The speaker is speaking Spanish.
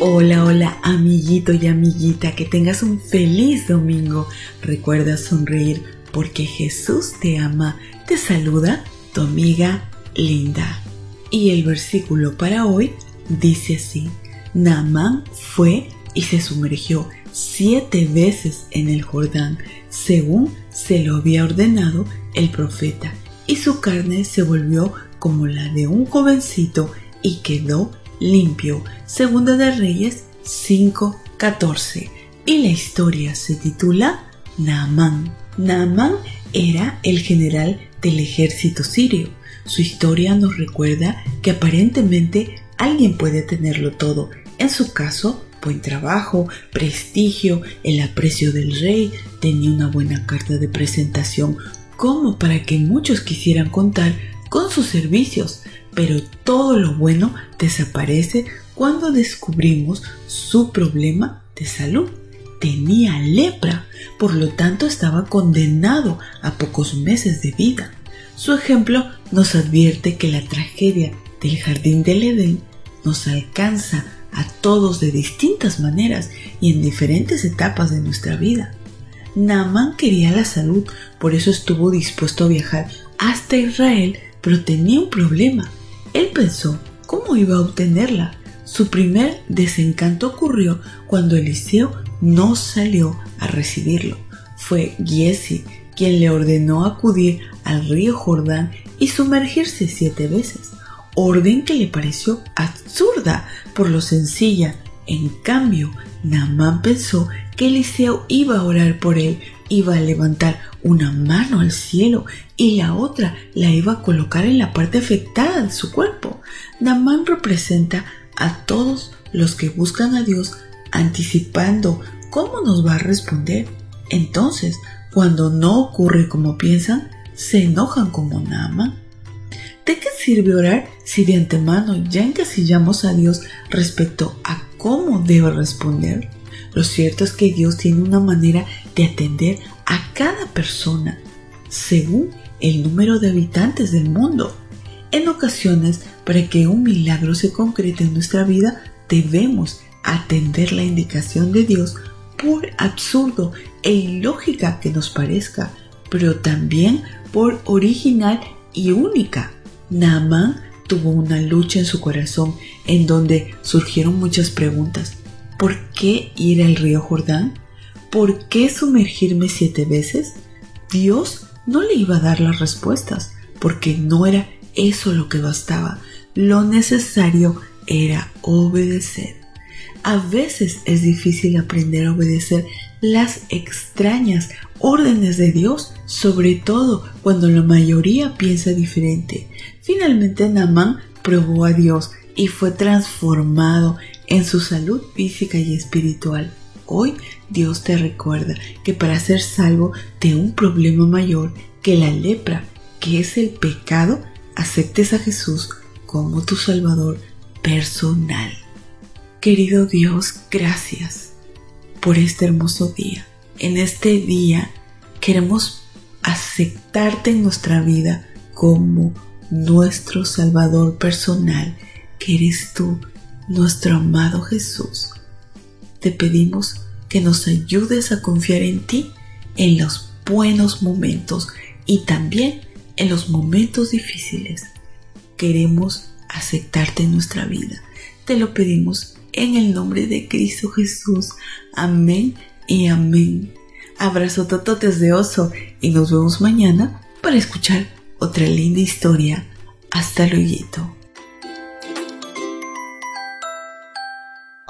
Hola, hola, amiguito y amiguita, que tengas un feliz domingo. Recuerda sonreír porque Jesús te ama. Te saluda tu amiga Linda. Y el versículo para hoy dice así: Naamán fue y se sumergió siete veces en el Jordán, según se lo había ordenado el profeta, y su carne se volvió como la de un jovencito y quedó limpio. Segunda de Reyes 5:14. Y la historia se titula Naamán. Naamán era el general del ejército sirio. Su historia nos recuerda que aparentemente alguien puede tenerlo todo. En su caso, buen trabajo, prestigio, el aprecio del rey, tenía una buena carta de presentación, como para que muchos quisieran contar con sus servicios, pero todo lo bueno desaparece cuando descubrimos su problema de salud. Tenía lepra, por lo tanto estaba condenado a pocos meses de vida. Su ejemplo nos advierte que la tragedia del jardín del Edén nos alcanza a todos de distintas maneras y en diferentes etapas de nuestra vida. Naaman quería la salud, por eso estuvo dispuesto a viajar hasta Israel, pero tenía un problema. Él pensó cómo iba a obtenerla. Su primer desencanto ocurrió cuando Eliseo no salió a recibirlo. Fue Giesi quien le ordenó acudir al río Jordán y sumergirse siete veces, orden que le pareció absurda por lo sencilla. En cambio, Naamán pensó que Eliseo iba a orar por él, iba a levantar una mano al cielo y la otra la iba a colocar en la parte afectada de su cuerpo. Namán representa a todos los que buscan a Dios anticipando cómo nos va a responder. Entonces, cuando no ocurre como piensan, se enojan como Naaman. ¿De qué sirve orar si de antemano ya encasillamos a Dios respecto a cómo debe responder? Lo cierto es que Dios tiene una manera de atender a cada persona según el número de habitantes del mundo. En ocasiones, para que un milagro se concrete en nuestra vida, debemos atender la indicación de Dios por absurdo e ilógica que nos parezca, pero también por original y única. Naaman tuvo una lucha en su corazón en donde surgieron muchas preguntas. ¿Por qué ir al río Jordán? ¿Por qué sumergirme siete veces? Dios no le iba a dar las respuestas, porque no era eso lo que bastaba. Lo necesario era obedecer. A veces es difícil aprender a obedecer las extrañas órdenes de Dios, sobre todo cuando la mayoría piensa diferente. Finalmente Namán probó a Dios y fue transformado en su salud física y espiritual. Hoy Dios te recuerda que para ser salvo de un problema mayor que la lepra, que es el pecado, aceptes a Jesús como tu Salvador personal. Querido Dios, gracias por este hermoso día. En este día queremos aceptarte en nuestra vida como nuestro Salvador personal, que eres tú, nuestro amado Jesús te pedimos que nos ayudes a confiar en ti en los buenos momentos y también en los momentos difíciles. Queremos aceptarte en nuestra vida. Te lo pedimos en el nombre de Cristo Jesús. Amén y amén. Abrazo tototes de oso y nos vemos mañana para escuchar otra linda historia. Hasta luego.